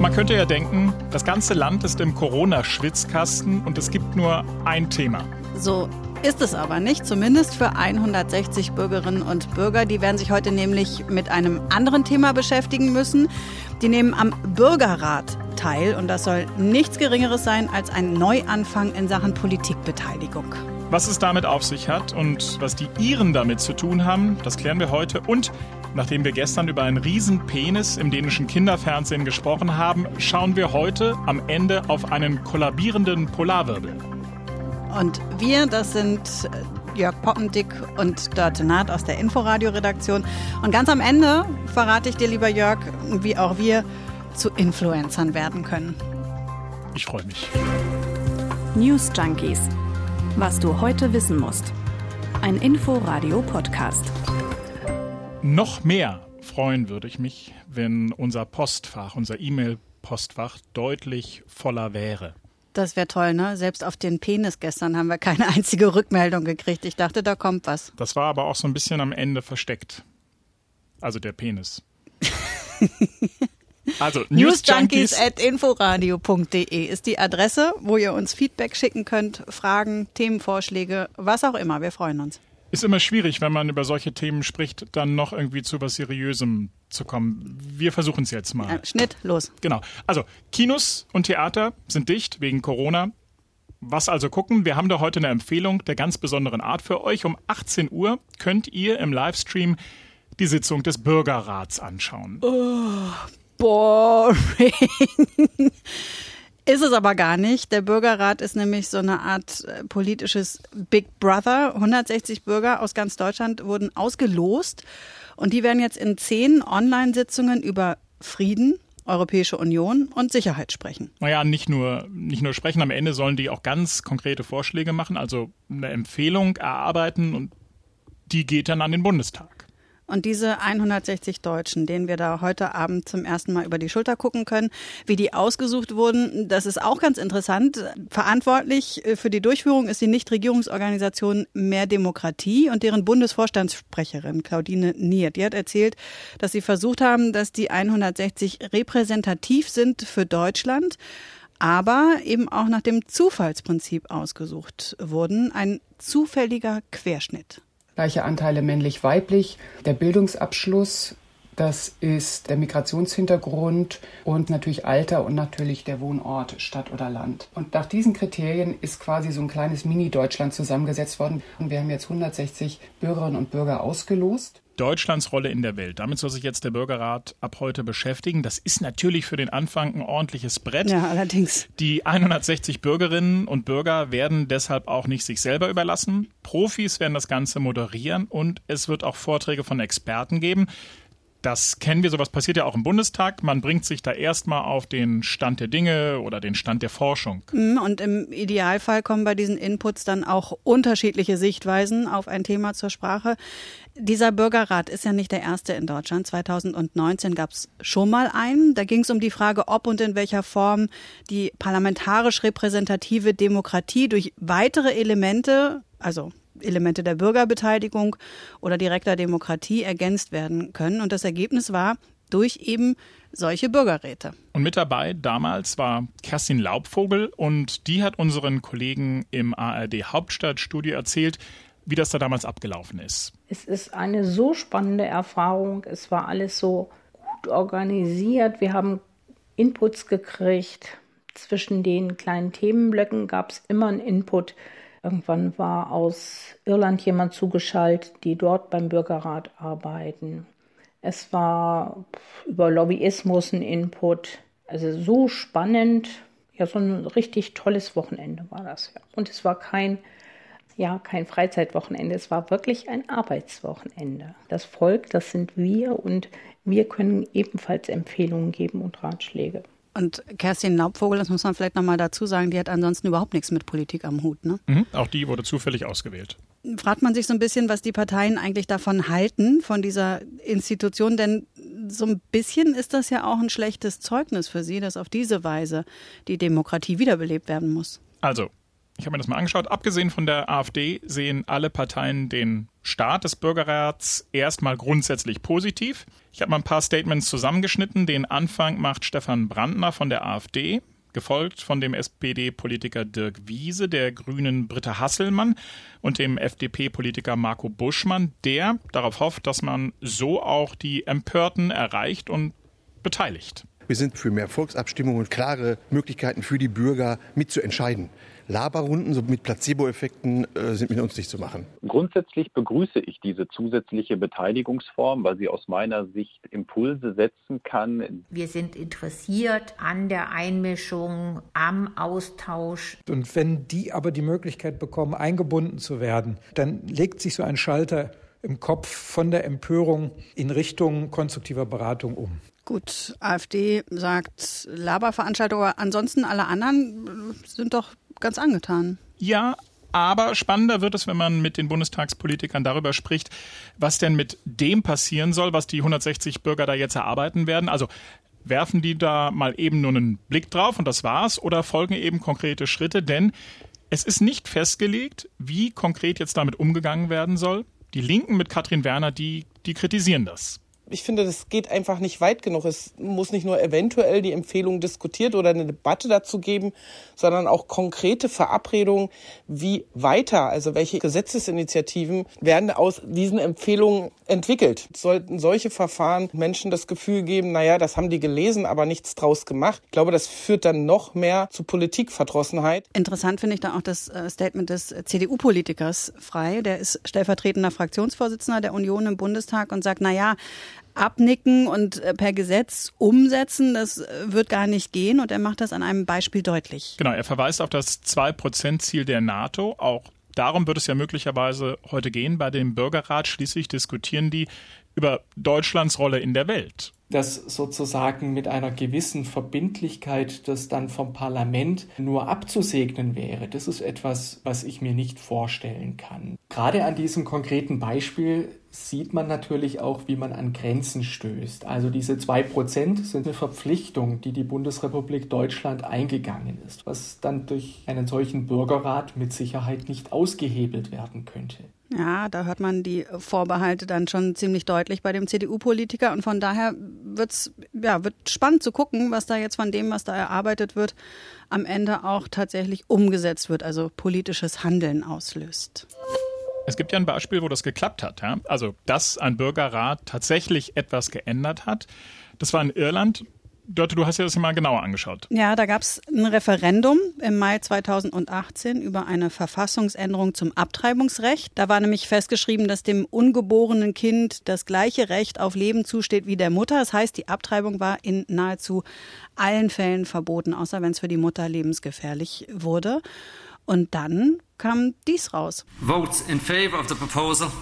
Man könnte ja denken, das ganze Land ist im Corona-Schwitzkasten und es gibt nur ein Thema. So ist es aber nicht, zumindest für 160 Bürgerinnen und Bürger. Die werden sich heute nämlich mit einem anderen Thema beschäftigen müssen. Die nehmen am Bürgerrat teil und das soll nichts Geringeres sein als ein Neuanfang in Sachen Politikbeteiligung. Was es damit auf sich hat und was die Iren damit zu tun haben, das klären wir heute. Und nachdem wir gestern über einen Riesenpenis im dänischen Kinderfernsehen gesprochen haben, schauen wir heute am Ende auf einen kollabierenden Polarwirbel. Und wir, das sind äh, Jörg Poppendick und Dörte Naht aus der Inforadio-Redaktion. Und ganz am Ende verrate ich dir, lieber Jörg, wie auch wir zu Influencern werden können. Ich freue mich. News Junkies. Was du heute wissen musst. Ein Inforadio-Podcast. Noch mehr freuen würde ich mich, wenn unser Postfach, unser E-Mail-Postfach deutlich voller wäre. Das wäre toll, ne? Selbst auf den Penis gestern haben wir keine einzige Rückmeldung gekriegt. Ich dachte, da kommt was. Das war aber auch so ein bisschen am Ende versteckt. Also der Penis. Also newsjunkies at inforadio.de ist die Adresse, wo ihr uns Feedback schicken könnt, Fragen, Themenvorschläge, was auch immer. Wir freuen uns. Ist immer schwierig, wenn man über solche Themen spricht, dann noch irgendwie zu was Seriösem zu kommen. Wir versuchen es jetzt mal. Ja, Schnitt, los. Genau. Also, Kinos und Theater sind dicht wegen Corona. Was also gucken? Wir haben da heute eine Empfehlung der ganz besonderen Art für euch. Um 18 Uhr könnt ihr im Livestream die Sitzung des Bürgerrats anschauen. Oh, boring. Ist es aber gar nicht. Der Bürgerrat ist nämlich so eine Art äh, politisches Big Brother. 160 Bürger aus ganz Deutschland wurden ausgelost und die werden jetzt in zehn Online-Sitzungen über Frieden, Europäische Union und Sicherheit sprechen. Naja, nicht nur, nicht nur sprechen, am Ende sollen die auch ganz konkrete Vorschläge machen, also eine Empfehlung erarbeiten und die geht dann an den Bundestag. Und diese 160 Deutschen, denen wir da heute Abend zum ersten Mal über die Schulter gucken können, wie die ausgesucht wurden, das ist auch ganz interessant. Verantwortlich äh, für die Durchführung ist die Nichtregierungsorganisation Mehr Demokratie und deren Bundesvorstandssprecherin Claudine Niert. Die hat erzählt, dass sie versucht haben, dass die 160 repräsentativ sind für Deutschland aber eben auch nach dem Zufallsprinzip ausgesucht wurden. Ein zufälliger Querschnitt gleiche Anteile männlich-weiblich, der Bildungsabschluss, das ist der Migrationshintergrund und natürlich Alter und natürlich der Wohnort, Stadt oder Land. Und nach diesen Kriterien ist quasi so ein kleines Mini-Deutschland zusammengesetzt worden. Und wir haben jetzt 160 Bürgerinnen und Bürger ausgelost. Deutschlands Rolle in der Welt. Damit soll sich jetzt der Bürgerrat ab heute beschäftigen. Das ist natürlich für den Anfang ein ordentliches Brett. Ja, allerdings. Die 160 Bürgerinnen und Bürger werden deshalb auch nicht sich selber überlassen. Profis werden das Ganze moderieren und es wird auch Vorträge von Experten geben. Das kennen wir, sowas passiert ja auch im Bundestag. Man bringt sich da erstmal auf den Stand der Dinge oder den Stand der Forschung. Mhm, und im Idealfall kommen bei diesen Inputs dann auch unterschiedliche Sichtweisen auf ein Thema zur Sprache. Dieser Bürgerrat ist ja nicht der erste in Deutschland. 2019 gab es schon mal einen. Da ging es um die Frage, ob und in welcher Form die parlamentarisch repräsentative Demokratie durch weitere Elemente, also Elemente der Bürgerbeteiligung oder direkter Demokratie ergänzt werden können. Und das Ergebnis war durch eben solche Bürgerräte. Und mit dabei damals war Kerstin Laubvogel und die hat unseren Kollegen im ARD Hauptstadtstudio erzählt, wie das da damals abgelaufen ist. Es ist eine so spannende Erfahrung. Es war alles so gut organisiert. Wir haben Inputs gekriegt. Zwischen den kleinen Themenblöcken gab es immer einen Input Irgendwann war aus Irland jemand zugeschaltet, die dort beim Bürgerrat arbeiten. Es war über Lobbyismus ein Input. Also so spannend. Ja, so ein richtig tolles Wochenende war das. Ja. Und es war kein, ja, kein Freizeitwochenende. Es war wirklich ein Arbeitswochenende. Das Volk, das sind wir und wir können ebenfalls Empfehlungen geben und Ratschläge. Und Kerstin Laubvogel, das muss man vielleicht nochmal dazu sagen, die hat ansonsten überhaupt nichts mit Politik am Hut. Ne? Mhm, auch die wurde zufällig ausgewählt. Fragt man sich so ein bisschen, was die Parteien eigentlich davon halten, von dieser Institution, denn so ein bisschen ist das ja auch ein schlechtes Zeugnis für sie, dass auf diese Weise die Demokratie wiederbelebt werden muss. Also, Ich habe mir das mal angeschaut. Abgesehen von der AfD sehen alle Parteien den Start des Bürgerrats erstmal grundsätzlich positiv. Ich habe mal ein paar Statements zusammengeschnitten. Den Anfang macht Stefan Brandner von der AfD gefolgt von dem SPD-Politiker Dirk Wiese, der Grünen Britta Hasselmann und dem FDP-Politiker Marco Buschmann, der darauf hofft, dass man so auch die Empörten erreicht und beteiligt. Wir sind für mehr Volksabstimmung und klare Möglichkeiten für die Bürger mitzuentscheiden. Laberrunden so mit Placebo-Effekten äh, sind mit uns nicht zu machen. Grundsätzlich begrüße ich diese zusätzliche Beteiligungsform, weil sie aus meiner Sicht Impulse setzen kann. Wir sind interessiert an der Einmischung, am Austausch. Und wenn die aber die Möglichkeit bekommen, eingebunden zu werden, dann legt sich so ein Schalter im Kopf von der Empörung in Richtung konstruktiver Beratung um. Gut, AfD sagt Laberveranstaltung, aber ansonsten alle anderen sind doch ganz angetan. Ja, aber spannender wird es, wenn man mit den Bundestagspolitikern darüber spricht, was denn mit dem passieren soll, was die 160 Bürger da jetzt erarbeiten werden. Also werfen die da mal eben nur einen Blick drauf und das war's oder folgen eben konkrete Schritte? Denn es ist nicht festgelegt, wie konkret jetzt damit umgegangen werden soll. Die Linken mit Katrin Werner, die, die kritisieren das ich finde, das geht einfach nicht weit genug. Es muss nicht nur eventuell die Empfehlung diskutiert oder eine Debatte dazu geben, sondern auch konkrete Verabredungen, wie weiter, also welche Gesetzesinitiativen werden aus diesen Empfehlungen entwickelt. Sollten solche Verfahren Menschen das Gefühl geben, naja, das haben die gelesen, aber nichts draus gemacht. Ich glaube, das führt dann noch mehr zu Politikverdrossenheit. Interessant finde ich da auch das äh, Statement des CDU-Politikers Frei. Der ist stellvertretender Fraktionsvorsitzender der Union im Bundestag und sagt, naja, abnicken und äh, per Gesetz umsetzen, das äh, wird gar nicht gehen. Und er macht das an einem Beispiel deutlich. Genau, er verweist auf das 2-Prozent-Ziel der NATO. Auch darum wird es ja möglicherweise heute gehen. Bei dem Bürgerrat schließlich diskutieren die über Deutschlands Rolle in der Welt das sozusagen mit einer gewissen Verbindlichkeit, das dann vom Parlament nur abzusegnen wäre, das ist etwas, was ich mir nicht vorstellen kann. Gerade an diesem konkreten Beispiel sieht man natürlich auch, wie man an Grenzen stößt. Also diese zwei Prozent sind eine Verpflichtung, die die Bundesrepublik Deutschland eingegangen ist, was dann durch einen solchen Bürgerrat mit Sicherheit nicht ausgehebelt werden könnte. Ja, da hört man die Vorbehalte dann schon ziemlich deutlich bei dem CDU-Politiker und von daher wird's ja wird spannend zu gucken, was da jetzt von dem, was da erarbeitet wird, am Ende auch tatsächlich umgesetzt wird, also politisches Handeln auslöst. Es gibt ja ein Beispiel, wo das geklappt hat. Ja? Also, dass ein Bürgerrat tatsächlich etwas geändert hat. Das war in Irland. Dörte, du hast dir das mal genauer angeschaut. Ja, da gab es ein Referendum im Mai 2018 über eine Verfassungsänderung zum Abtreibungsrecht. Da war nämlich festgeschrieben, dass dem ungeborenen Kind das gleiche Recht auf Leben zusteht wie der Mutter. Das heißt, die Abtreibung war in nahezu allen Fällen verboten, außer wenn es für die Mutter lebensgefährlich wurde. Und dann kam dies raus. Votes in favor of the proposal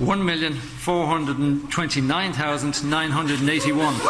1,429,981.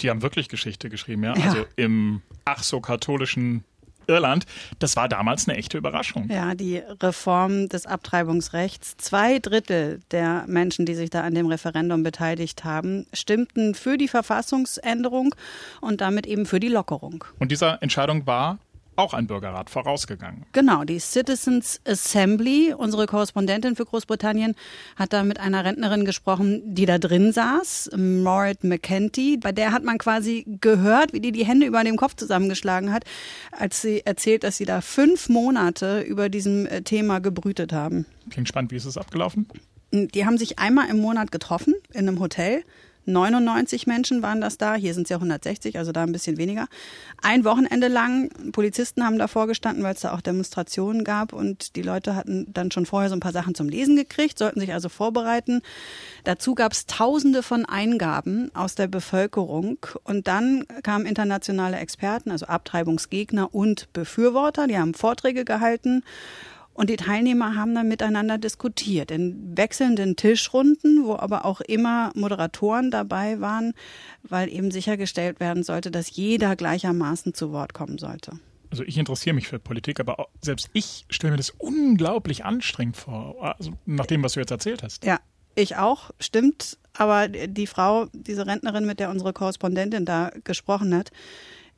die haben wirklich Geschichte geschrieben, ja. ja. Also im ach so katholischen Irland. Das war damals eine echte Überraschung. Ja, die Reform des Abtreibungsrechts. Zwei Drittel der Menschen, die sich da an dem Referendum beteiligt haben, stimmten für die Verfassungsänderung und damit eben für die Lockerung. Und dieser Entscheidung war auch ein Bürgerrat vorausgegangen. Genau, die Citizens Assembly, unsere Korrespondentin für Großbritannien, hat da mit einer Rentnerin gesprochen, die da drin saß, Maureen McKenty. Bei der hat man quasi gehört, wie die die Hände über dem Kopf zusammengeschlagen hat, als sie erzählt, dass sie da fünf Monate über diesem äh, Thema gebrütet haben. Klingt spannend. Wie ist es abgelaufen? Die haben sich einmal im Monat getroffen in einem Hotel 99 Menschen waren das da. Hier sind es ja 160, also da ein bisschen weniger. Ein Wochenende lang. Polizisten haben davor gestanden, weil es da auch Demonstrationen gab und die Leute hatten dann schon vorher so ein paar Sachen zum Lesen gekriegt, sollten sich also vorbereiten. Dazu gab es Tausende von Eingaben aus der Bevölkerung und dann kamen internationale Experten, also Abtreibungsgegner und Befürworter. Die haben Vorträge gehalten und die Teilnehmer haben dann miteinander diskutiert in wechselnden Tischrunden, wo aber auch immer Moderatoren dabei waren, weil eben sichergestellt werden sollte, dass jeder gleichermaßen zu Wort kommen sollte. Also ich interessiere mich für Politik, aber selbst ich stelle mir das unglaublich anstrengend vor, also nach dem, was du jetzt erzählt hast. Ja, ich auch, stimmt. Aber die Frau, diese Rentnerin, mit der unsere Korrespondentin da gesprochen hat,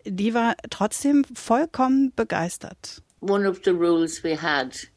die war trotzdem vollkommen begeistert. One of the rules we had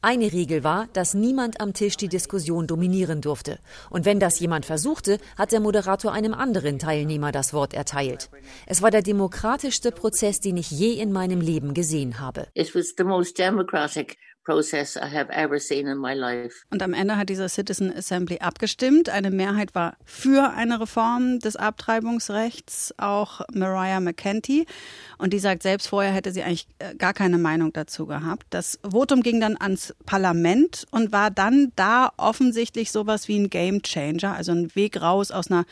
eine Regel war, dass niemand am Tisch die Diskussion dominieren durfte. Und wenn das jemand versuchte, hat der Moderator einem anderen Teilnehmer das Wort erteilt. Es war der demokratischste Prozess, den ich je in meinem Leben gesehen habe. It was the most democratic process I have ever seen in my life. Und am Ende hat dieser Citizen Assembly abgestimmt. Eine Mehrheit war für eine Reform des Abtreibungsrechts, auch Mariah McKenty. Und die sagt selbst, vorher hätte sie eigentlich äh, gar keine Meinung dazu gehabt. Das Votum ging dann ans Parlament und war dann da offensichtlich sowas wie ein Game Changer, also ein Weg raus aus einer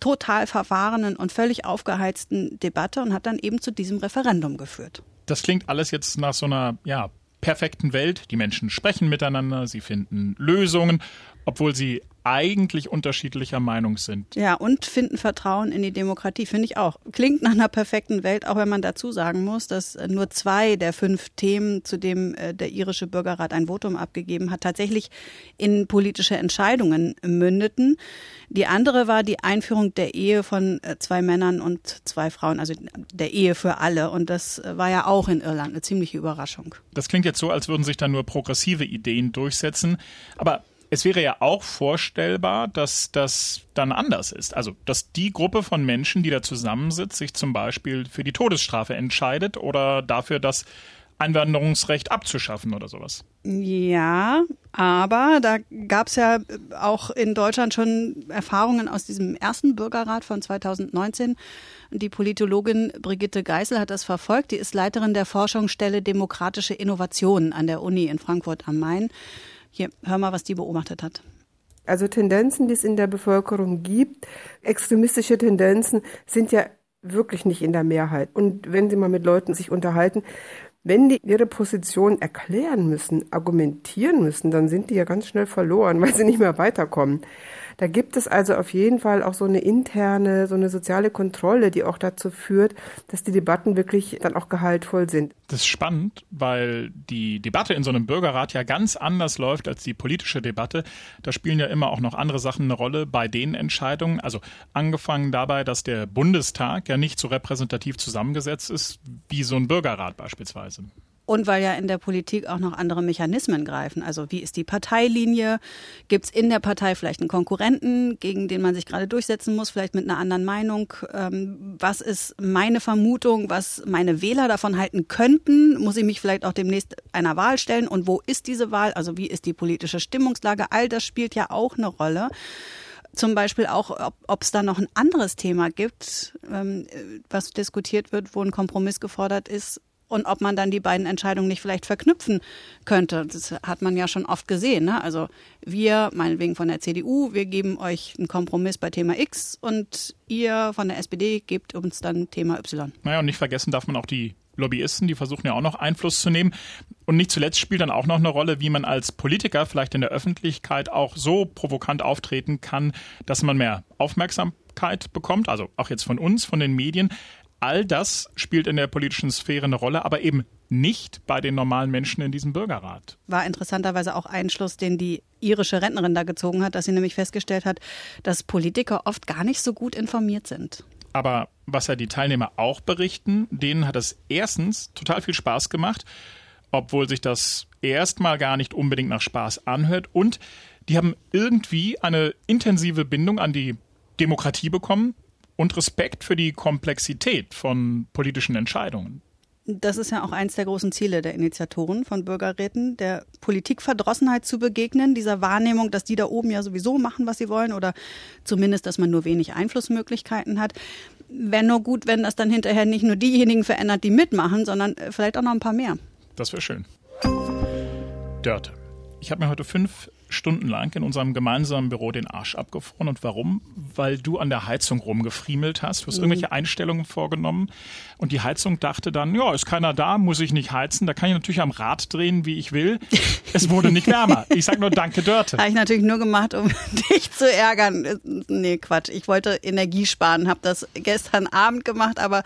total verfahrenen und völlig aufgeheizten Debatte und hat dann eben zu diesem Referendum geführt. Das klingt alles jetzt nach so einer ja, perfekten Welt. Die Menschen sprechen miteinander, sie finden Lösungen, obwohl sie eigentlich unterschiedlicher Meinung sind. Ja, und finden Vertrauen in die Demokratie, finde ich auch. Klingt nach einer perfekten Welt, auch wenn man dazu sagen muss, dass äh, nur zwei der fünf Themen, zu dem äh, der irische Bürgerrat ein Votum abgegeben hat, tatsächlich in politische Entscheidungen mündeten. Die andere war die Einführung der Ehe von äh, zwei Männern und zwei Frauen, also der Ehe für alle. Und das war ja auch in Irland eine ziemliche Überraschung. Das klingt jetzt so, als würden sich da nur progressive Ideen durchsetzen. Aber es wäre ja auch vorstellbar, dass das dann anders ist. Also, dass die Gruppe von Menschen, die da zusammensitzt, sich zum Beispiel für die Todesstrafe entscheidet oder dafür, das Einwanderungsrecht abzuschaffen oder sowas. Ja, aber da gab es ja auch in Deutschland schon Erfahrungen aus diesem ersten Bürgerrat von 2019. Die Politologin Brigitte Geisel hat das verfolgt. Die ist Leiterin der Forschungsstelle Demokratische Innovationen an der Uni in Frankfurt am Main. Hier, hör mal, was die beobachtet hat. Also Tendenzen, die es in der Bevölkerung gibt, extremistische Tendenzen sind ja wirklich nicht in der Mehrheit. Und wenn Sie mal mit Leuten sich unterhalten, wenn die ihre Position erklären müssen, argumentieren müssen, dann sind die ja ganz schnell verloren, weil sie nicht mehr weiterkommen. Da gibt es also auf jeden Fall auch so eine interne, so eine soziale Kontrolle, die auch dazu führt, dass die Debatten wirklich dann auch gehaltvoll sind. Das ist spannend, weil die Debatte in so einem Bürgerrat ja ganz anders läuft als die politische Debatte. Da spielen ja immer auch noch andere Sachen eine Rolle bei den Entscheidungen. Also angefangen dabei, dass der Bundestag ja nicht so repräsentativ zusammengesetzt ist wie so ein Bürgerrat beispielsweise. Und weil ja in der Politik auch noch andere Mechanismen greifen. Also wie ist die Parteilinie? Gibt es in der Partei vielleicht einen Konkurrenten, gegen den man sich gerade durchsetzen muss, vielleicht mit einer anderen Meinung? Ähm, was ist meine Vermutung, was meine Wähler davon halten könnten? Muss ich mich vielleicht auch demnächst einer Wahl stellen? Und wo ist diese Wahl? Also wie ist die politische Stimmungslage? All das spielt ja auch eine Rolle zum Beispiel auch, ob es da noch ein anderes Thema gibt, ähm, was diskutiert wird, wo ein Kompromiss gefordert ist, und ob man dann die beiden Entscheidungen nicht vielleicht verknüpfen könnte. Das hat man ja schon oft gesehen. Ne? Also wir, meinetwegen von der CDU, wir geben euch einen Kompromiss bei Thema X und ihr von der SPD gebt uns dann Thema Y. Naja, und nicht vergessen darf man auch die Lobbyisten, die versuchen ja auch noch Einfluss zu nehmen. Und nicht zuletzt spielt dann auch noch eine Rolle, wie man als Politiker vielleicht in der Öffentlichkeit auch so provokant auftreten kann, dass man mehr Aufmerksamkeit bekommt, also auch jetzt von uns, von den Medien, All das spielt in der politischen Sphäre eine Rolle, aber eben nicht bei den normalen Menschen in diesem Bürgerrat. War interessanterweise auch ein Schluss, den die irische Rentnerin da gezogen hat, dass sie nämlich festgestellt hat, dass Politiker oft gar nicht so gut informiert sind. Aber was ja die Teilnehmer auch berichten, denen hat es erstens total viel Spaß gemacht, obwohl sich das erstmal gar nicht unbedingt nach Spaß anhört. Und die haben irgendwie eine intensive Bindung an die Demokratie bekommen, und Respekt für die Komplexität von politischen Entscheidungen. Das ist ja auch eins der großen Ziele der Initiatoren von Bürgerräten, der Politikverdrossenheit zu begegnen, dieser Wahrnehmung, dass die da oben ja sowieso machen, was sie wollen oder zumindest, dass man nur wenig Einflussmöglichkeiten hat. Wäre nur gut, wenn das dann hinterher nicht nur diejenigen verändert, die mitmachen, sondern vielleicht auch noch ein paar mehr. Das wäre schön. Dörte. Ich habe mir heute fünf stundenlang in unserem gemeinsamen Büro den Arsch abgefroren. Und warum? Weil du an der Heizung rumgefriemelt hast. Du hast mhm. irgendwelche Einstellungen vorgenommen. Und die Heizung dachte dann, ja, ist keiner da, muss ich nicht heizen. Da kann ich natürlich am Rad drehen, wie ich will. Es wurde nicht wärmer. Ich sag nur Danke, Dörte. Habe ich natürlich nur gemacht, um dich zu ärgern. Nee, Quatsch. Ich wollte Energie sparen, habe das gestern Abend gemacht, aber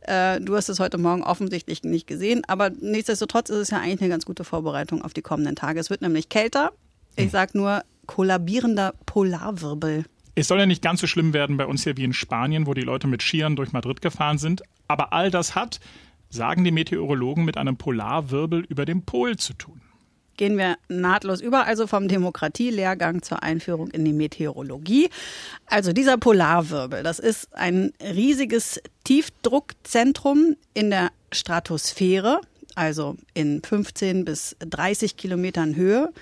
äh, du hast es heute Morgen offensichtlich nicht gesehen. Aber nichtsdestotrotz ist es ja eigentlich eine ganz gute Vorbereitung auf die kommenden Tage. Es wird nämlich kälter. Ich sag nur kollabierender Polarwirbel. Es soll ja nicht ganz so schlimm werden bei uns hier wie in Spanien, wo die Leute mit Skiern durch Madrid gefahren sind. Aber all das hat, sagen die Meteorologen, mit einem Polarwirbel über dem Pol zu tun. Gehen wir nahtlos über, also vom Demokratielehrgang zur Einführung in die Meteorologie. Also dieser Polarwirbel, das ist ein riesiges Tiefdruckzentrum in der Stratosphäre, also in 15 bis 30 Kilometern Höhe.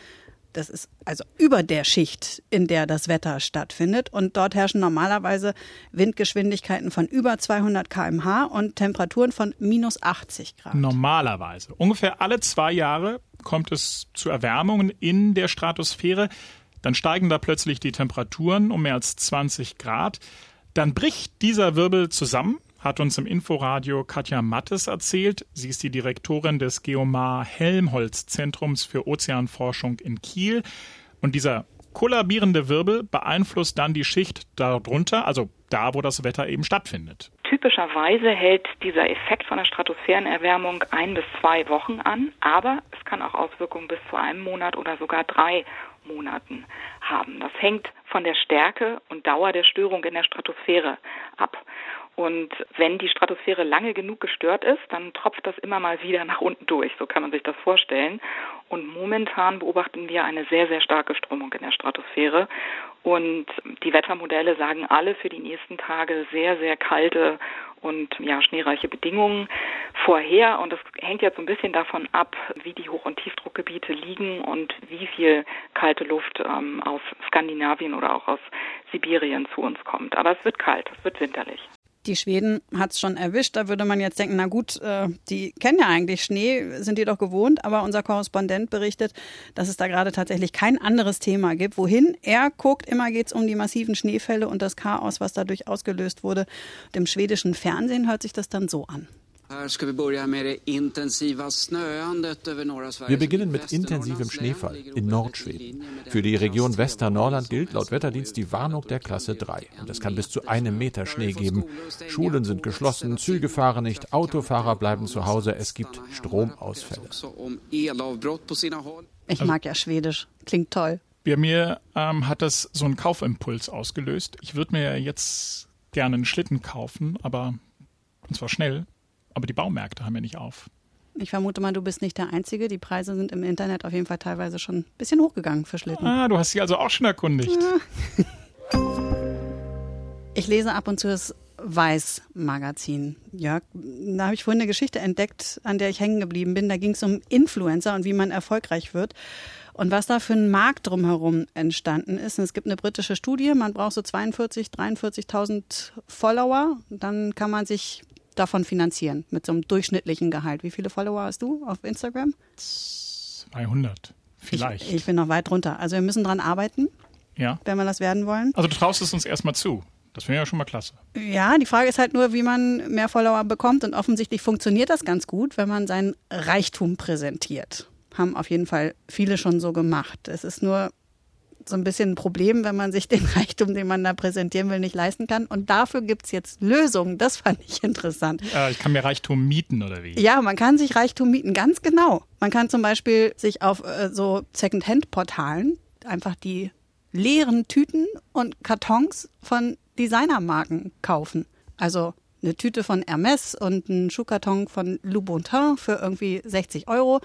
Das ist also über der Schicht, in der das Wetter stattfindet. Und dort herrschen normalerweise Windgeschwindigkeiten von über 200 kmh und Temperaturen von minus 80 Grad. Normalerweise. Ungefähr alle zwei Jahre kommt es zu Erwärmungen in der Stratosphäre. Dann steigen da plötzlich die Temperaturen um mehr als 20 Grad. Dann bricht dieser Wirbel zusammen hat uns im Inforadio Katja Mattes erzählt. Sie ist die Direktorin des Geomar Helmholtz Zentrums für Ozeanforschung in Kiel. Und dieser kollabierende Wirbel beeinflusst dann die Schicht darunter, also da, wo das Wetter eben stattfindet. Typischerweise hält dieser Effekt von der Stratosphärenerwärmung ein bis zwei Wochen an, aber es kann auch Auswirkungen bis zu einem Monat oder sogar drei Monaten haben. Das hängt von der Stärke und Dauer der Störung in der Stratosphäre ab. Und wenn die Stratosphäre lange genug gestört ist, dann tropft das immer mal wieder nach unten durch. So kann man sich das vorstellen. Und momentan beobachten wir eine sehr, sehr starke Strömung in der Stratosphäre. Und die Wettermodelle sagen alle für die nächsten Tage sehr, sehr kalte und ja, schneereiche Bedingungen vorher. Und das hängt jetzt so ein bisschen davon ab, wie die Hoch- und Tiefdruckgebiete liegen und wie viel kalte Luft ähm, aus Skandinavien oder auch aus Sibirien zu uns kommt. Aber es wird kalt, es wird winterlich. Die Schweden hat es schon erwischt. Da würde man jetzt denken, na gut, äh, die kennen ja eigentlich Schnee, sind die doch gewohnt. Aber unser Korrespondent berichtet, dass es da gerade tatsächlich kein anderes Thema gibt. Wohin er guckt, immer geht es um die massiven Schneefälle und das Chaos, was dadurch ausgelöst wurde. Dem schwedischen Fernsehen hört sich das dann so an. Wir beginnen mit intensivem Schneefall in Nordschweden. Für die Region Westernorrland gilt laut Wetterdienst die Warnung der Klasse 3. Und es kann bis zu einem Meter Schnee geben. Schulen sind geschlossen, Züge fahren nicht, Autofahrer bleiben zu Hause, es gibt Stromausfälle. Ich mag ja Schwedisch, klingt toll. Bei mir ähm, hat das so einen Kaufimpuls ausgelöst. Ich würde mir jetzt gerne einen Schlitten kaufen, aber und zwar schnell. Aber die Baumärkte haben ja nicht auf. Ich vermute mal, du bist nicht der Einzige. Die Preise sind im Internet auf jeden Fall teilweise schon ein bisschen hochgegangen für Schlitten. Ah, du hast sie also auch schon erkundigt. Ja. Ich lese ab und zu das Weiß-Magazin. Ja, da habe ich vorhin eine Geschichte entdeckt, an der ich hängen geblieben bin. Da ging es um Influencer und wie man erfolgreich wird. Und was da für ein Markt drumherum entstanden ist. Und es gibt eine britische Studie, man braucht so 42, 43.000 Follower. Dann kann man sich davon finanzieren mit so einem durchschnittlichen Gehalt. Wie viele Follower hast du auf Instagram? 200 vielleicht. Ich, ich bin noch weit drunter. Also wir müssen dran arbeiten, ja. wenn wir das werden wollen. Also du traust es uns erstmal zu. Das wäre ja schon mal klasse. Ja, die Frage ist halt nur, wie man mehr Follower bekommt. Und offensichtlich funktioniert das ganz gut, wenn man seinen Reichtum präsentiert. Haben auf jeden Fall viele schon so gemacht. Es ist nur so ein bisschen ein Problem, wenn man sich den Reichtum, den man da präsentieren will, nicht leisten kann. Und dafür gibt es jetzt Lösungen. Das fand ich interessant. Äh, ich kann mir Reichtum mieten oder wie? Ja, man kann sich Reichtum mieten, ganz genau. Man kann zum Beispiel sich auf äh, so Second-Hand-Portalen einfach die leeren Tüten und Kartons von Designermarken kaufen. Also eine Tüte von Hermes und ein Schuhkarton von Louboutin für irgendwie 60 Euro.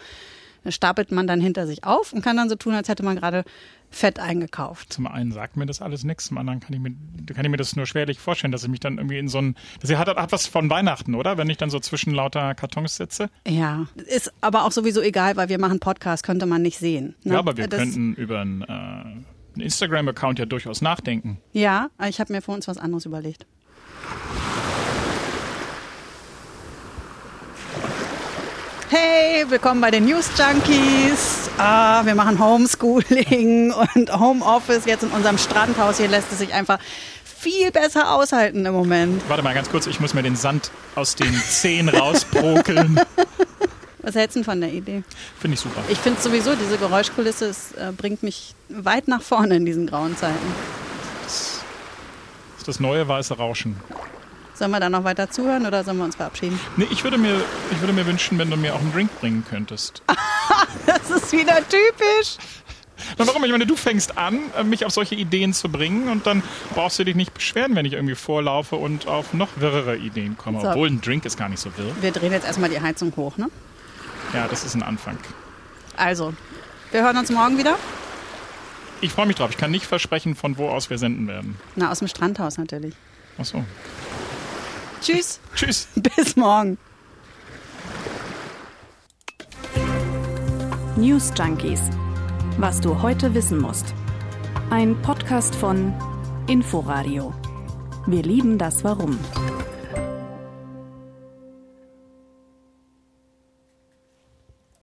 Das stapelt man dann hinter sich auf und kann dann so tun, als hätte man gerade Fett eingekauft. Zum einen sagt mir das alles nichts, zum anderen kann ich mir, kann ich mir das nur schwerlich vorstellen, dass ich mich dann irgendwie in so ein. Das hat, hat was von Weihnachten, oder? Wenn ich dann so zwischen lauter Kartons sitze. Ja, ist aber auch sowieso egal, weil wir machen Podcast, könnte man nicht sehen. Ne? Ja, aber wir das könnten über einen, äh, einen Instagram-Account ja durchaus nachdenken. Ja, ich habe mir vor uns was anderes überlegt. Hey, willkommen bei den News Junkies. ah, wir machen Homeschooling und Homeoffice jetzt in unserem Strandhaus. Hier lässt es sich einfach viel besser aushalten im Moment. Warte mal ganz kurz, ich muss mir den Sand aus den Zehen rausprokeln. Was hältst du von der Idee? Finde ich super. Ich finde sowieso, diese Geräuschkulisse es, äh, bringt mich weit nach vorne in diesen grauen Zeiten. Das ist das neue weiße Rauschen. Sollen wir da noch weiter zuhören oder sollen wir uns verabschieden? Nee, ich würde mir, ich würde mir wünschen, wenn du mir auch einen Drink bringen könntest. das ist wieder typisch. Na, warum? Ich meine, du fängst an, äh, mich auf solche Ideen zu bringen und dann brauchst du dich nicht beschweren, wenn ich irgendwie vorlaufe und auf noch wirrere Ideen komme. So. Obwohl ein Drink ist gar nicht so wirr. Wir drehen jetzt erstmal die Heizung hoch, ne? Ja, das ist ein Anfang. Also, wir hören uns morgen wieder. Ich freue mich drauf. Ich kann nicht versprechen, von wo aus wir senden werden. Na, aus dem Strandhaus natürlich. Ach so. Tschüss. Tschüss. Bis morgen. News Junkies. Was du heute wissen musst. Ein Podcast von Inforadio. Wir lieben das Warum.